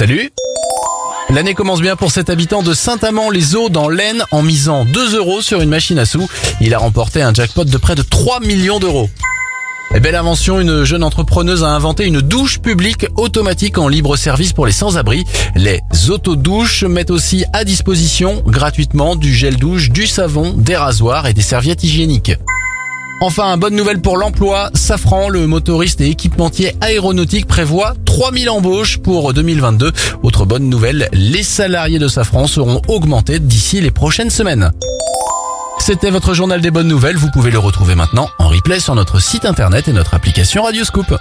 Salut L'année commence bien pour cet habitant de Saint-Amand-les-Eaux dans l'Aisne en misant 2 euros sur une machine à sous. Il a remporté un jackpot de près de 3 millions d'euros. Et belle invention, une jeune entrepreneuse a inventé une douche publique automatique en libre service pour les sans-abri. Les autodouches mettent aussi à disposition gratuitement du gel douche, du savon, des rasoirs et des serviettes hygiéniques. Enfin, bonne nouvelle pour l'emploi. Safran, le motoriste et équipementier aéronautique prévoit 3000 embauches pour 2022. Autre bonne nouvelle, les salariés de Safran seront augmentés d'ici les prochaines semaines. C'était votre journal des bonnes nouvelles. Vous pouvez le retrouver maintenant en replay sur notre site internet et notre application Radioscoop.